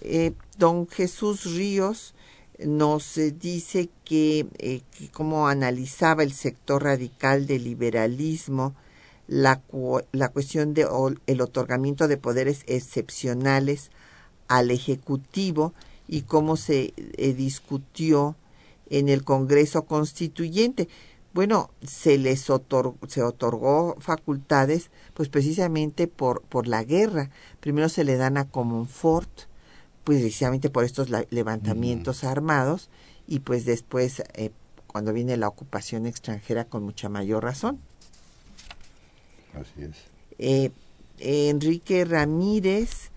Eh, don Jesús Ríos nos dice que, eh, que como analizaba el sector radical del liberalismo la, la cuestión del el otorgamiento de poderes excepcionales al Ejecutivo y cómo se discutió en el Congreso Constituyente. Bueno, se les otorgó, se otorgó facultades pues precisamente por, por la guerra. Primero se le dan a Comonfort, pues precisamente por estos levantamientos armados y pues después eh, cuando viene la ocupación extranjera con mucha mayor razón. Así es. Eh, Enrique Ramírez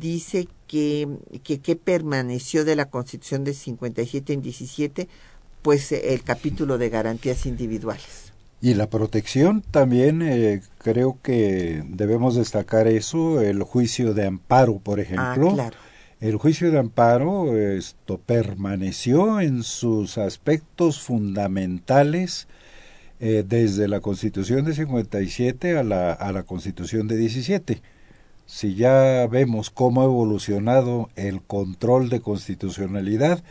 dice que, que, permaneció de la Constitución de 57 en 17, pues el capítulo de garantías individuales. Y la protección también, eh, creo que debemos destacar eso, el juicio de amparo, por ejemplo. Ah, claro. El juicio de amparo esto permaneció en sus aspectos fundamentales eh, desde la Constitución de 57 a la, a la Constitución de 17 si ya vemos cómo ha evolucionado el control de constitucionalidad,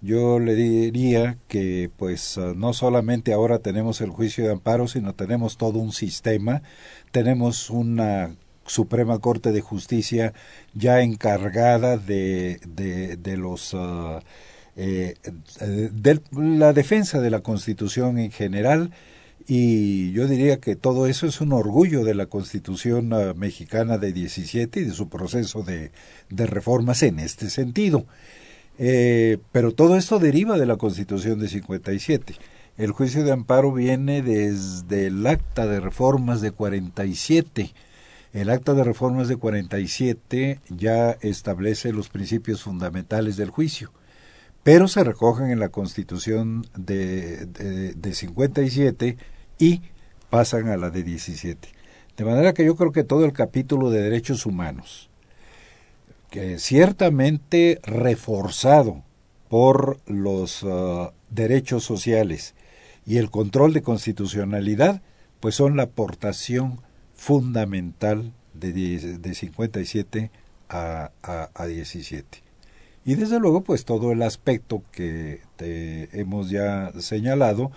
yo le diría que pues ah, no solamente ahora tenemos el juicio de amparo, sino tenemos todo un sistema, tenemos una Suprema Corte de Justicia ya encargada de, de, de los uh, eh, de la defensa de la Constitución en general y yo diría que todo eso es un orgullo de la Constitución ah, mexicana de 17 y de su proceso de, reformas en este sentido. Eh, pero todo esto deriva de la Constitución de 57. El juicio de amparo viene desde el acta de reformas de 47. El acta de reformas de 47 ya establece los principios fundamentales del juicio, pero se recogen en la Constitución de, de, de 57 y pasan a la de 17. De manera que yo creo que todo el capítulo de derechos humanos, que ciertamente reforzado por los uh, derechos sociales y el control de constitucionalidad, pues son la aportación fundamental de, de 57 a, a, a, 17. Y desde luego, pues todo el aspecto que te hemos ya señalado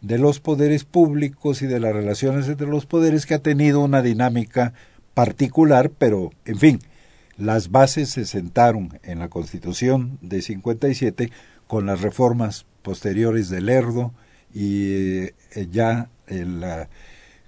de los poderes públicos y de las relaciones entre los poderes que ha tenido una dinámica particular, pero en fin, las bases se sentaron en la Constitución de 57 con las reformas posteriores del Lerdo y eh, ya el,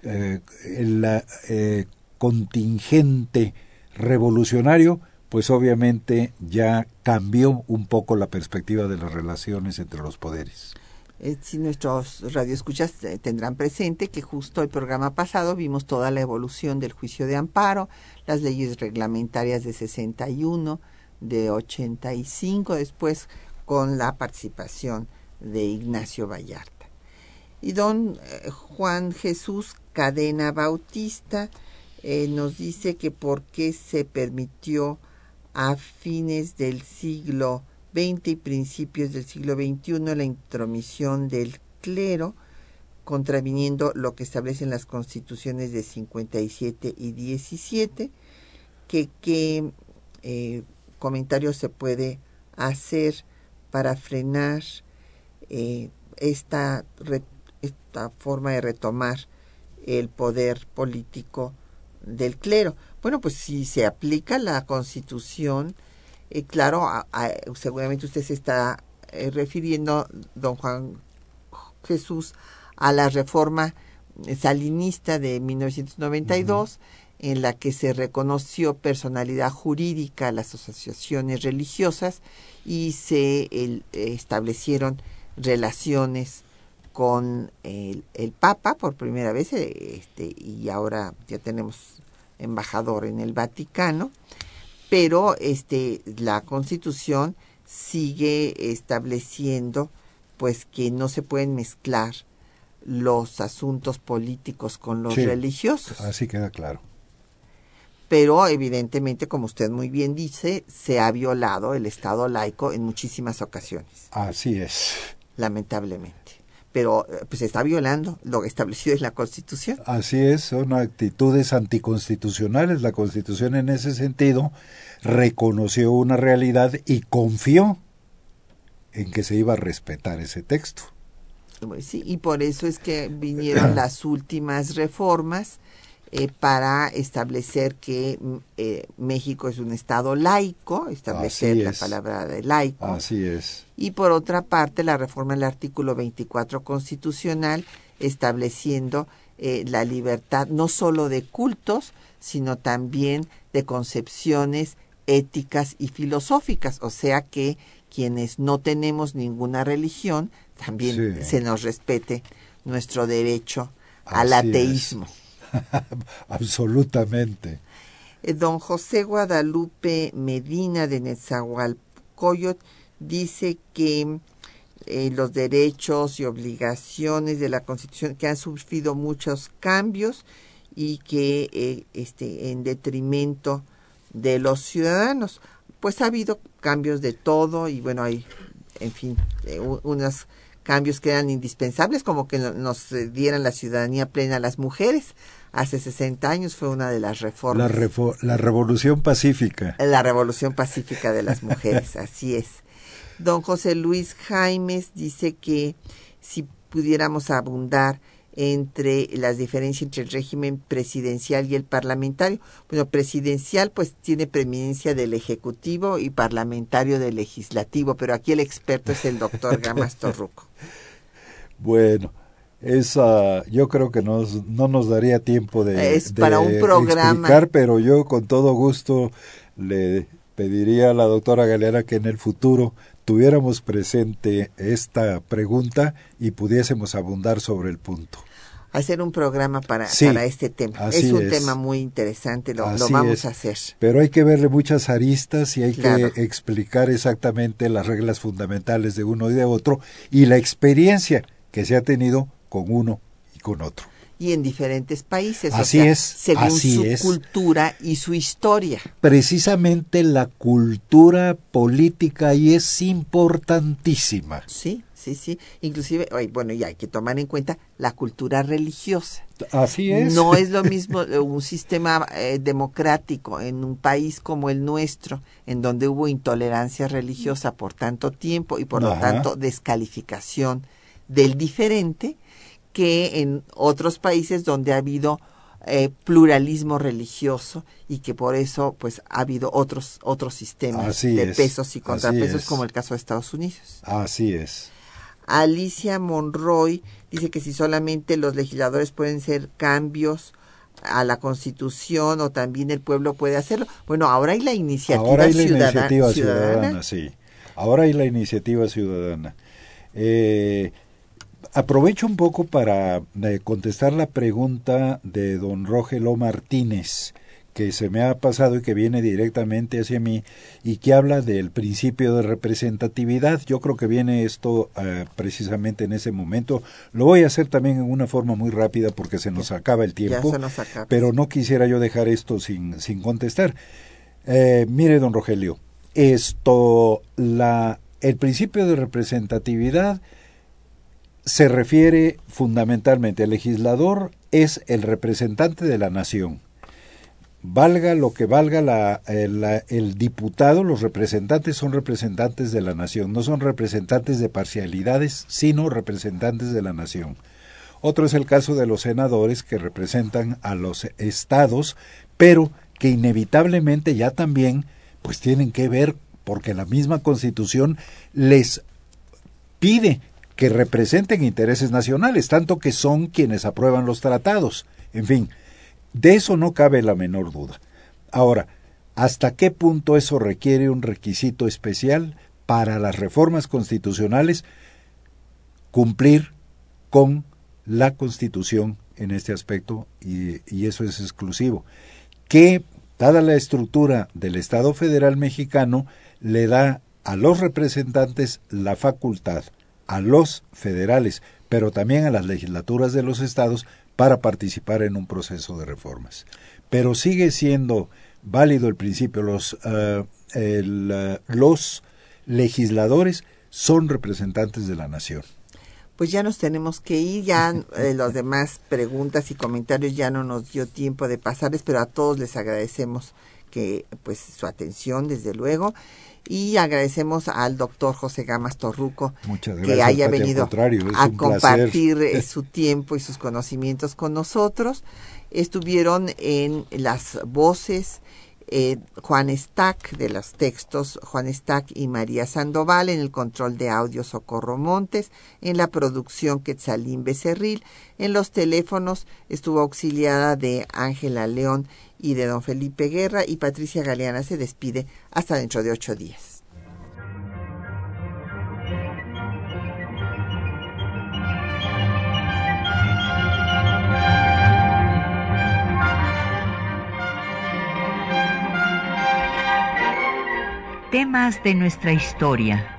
eh, el eh, contingente revolucionario, pues obviamente ya cambió un poco la perspectiva de las relaciones entre los poderes. Eh, si nuestros radioescuchas eh, tendrán presente que justo el programa pasado vimos toda la evolución del juicio de amparo, las leyes reglamentarias de 61, de 85, después con la participación de Ignacio Vallarta. Y don eh, Juan Jesús Cadena Bautista nos dice que por qué se permitió a fines del siglo XX y principios del siglo XXI la intromisión del clero, contraviniendo lo que establecen las constituciones de 57 y 17, que qué eh, comentario se puede hacer para frenar eh, esta, esta forma de retomar el poder político del clero. Bueno, pues si se aplica la constitución, eh, claro, seguramente usted se está eh, refiriendo, don Juan Jesús, a la reforma salinista de 1992, en la que se reconoció personalidad jurídica a las asociaciones religiosas y se establecieron relaciones con el, Papa por primera vez este, y ahora ya tenemos embajador en el Vaticano, pero este, la Constitución sigue estableciendo pues que no se pueden mezclar los asuntos políticos con los religiosos. Así queda claro. Pero evidentemente, como usted muy bien dice, se ha violado el Estado laico en muchísimas ocasiones. Así es. Lamentablemente. Pero eh, pues se está violando lo establecido en la Constitución. Así es, son actitudes anticonstitucionales. La Constitución en ese sentido reconoció una realidad y confió en que se iba a respetar ese texto. Sí, y por eso es que vinieron las últimas reformas eh, para establecer que mm, eh, México es un Estado laico, establecer la palabra de laico. Así es. Y por otra parte, la reforma del artículo 24 constitucional, estableciendo eh, la libertad no solo de cultos, sino también de concepciones éticas y filosóficas, o sea que quienes no tenemos ninguna religión también se nos respete nuestro derecho al ateísmo. Absolutamente. Eh, don José Guadalupe Medina de Nezahualcóyotl dice que eh, los derechos y obligaciones de la Constitución que han sufrido muchos cambios y que eh, este en detrimento de los ciudadanos. Pues ha habido cambios de todo y bueno, hay, en fin, unos cambios que eran indispensables, como que nos dieran la ciudadanía plena a las mujeres. Hace 60 años fue una de las reformas. La, la revolución pacífica. La revolución pacífica de las mujeres, así es. Don José Luis Jaimes dice que si pudiéramos abundar entre las diferencias entre el régimen presidencial y el parlamentario. Bueno, presidencial pues tiene preeminencia del Ejecutivo y parlamentario del Legislativo, pero aquí el experto es el doctor Gamas Torruco. Bueno, esa yo creo que nos, no nos daría tiempo de, es para un programa. explicar, pero yo con todo gusto le pediría a la doctora Galera que en el futuro tuviéramos presente esta pregunta y pudiésemos abundar sobre el punto hacer un programa para, para este tema. Es un tema muy interesante, lo, vamos a hacer. Pero hay que verle muchas aristas y hay que explicar exactamente las reglas fundamentales de uno y de otro y la experiencia que se ha tenido con uno y con otro. Y en diferentes países, así es, según su cultura y su historia. Precisamente la cultura política ahí es importantísima. Sí, sí, sí. Inclusive, bueno, y hay que tomar en cuenta la cultura religiosa. Así es. No es lo mismo un sistema eh, democrático en un país como el nuestro, en donde hubo intolerancia religiosa por tanto tiempo y por lo tanto descalificación del diferente, que en otros países donde ha habido eh, pluralismo religioso y que por eso pues ha habido otros otros sistemas de pesos y contrapesos como el caso de Estados Unidos. Así es. Alicia Monroy dice que si solamente los legisladores pueden hacer cambios a la Constitución o también el pueblo puede hacerlo. Bueno, ahora hay la iniciativa, ahora hay la iniciativa ciudadana. Sí, ahora hay la iniciativa ciudadana. Eh, aprovecho un poco para eh, contestar la pregunta de don Rogelio Martínez que se me ha pasado y que viene directamente hacia mí y que habla del principio de representatividad. Yo creo que viene esto eh, precisamente en ese momento. Lo voy a hacer también en una forma muy rápida porque se nos acaba el tiempo, pero no quisiera yo dejar esto sin, sin contestar. Eh, mire, don Rogelio, esto, la, el principio de representatividad se refiere fundamentalmente, el legislador es el representante de la nación valga lo que valga la, el, diputado, los representantes son representantes de la nación, no son representantes de parcialidades, sino representantes de la nación. Otro es el caso de los senadores que representan a los estados, pero que inevitablemente ya también pues tienen que ver porque la misma constitución les pide que representen intereses nacionales, tanto que son quienes aprueban los tratados. En fin, de eso no cabe la menor duda. Ahora, ¿hasta qué punto eso requiere un requisito especial para las reformas constitucionales? Cumplir con la Constitución en este aspecto y, y eso es exclusivo. Que, dada la estructura del Estado federal mexicano, le da a los representantes la facultad, a los federales, pero también a las legislaturas de los estados para participar en un proceso de reformas. Pero sigue siendo válido el principio, los, uh, el, uh, los legisladores son representantes de la nación. Pues ya nos tenemos que ir, ya eh, las demás preguntas y comentarios ya no nos dio tiempo de pasarles, pero a todos les agradecemos que pues su atención desde luego y agradecemos al doctor José Gamas Torruco que haya venido a compartir eh, su tiempo y sus conocimientos con nosotros. Estuvieron en las voces eh, Juan Stack de los textos, Juan Stack y María Sandoval en el control de audio Socorro Montes, en la producción Quetzalín Becerril, en los teléfonos estuvo auxiliada de Ángela León y de don Felipe Guerra y Patricia Galeana se despide hasta dentro de ocho días. Temas de nuestra historia.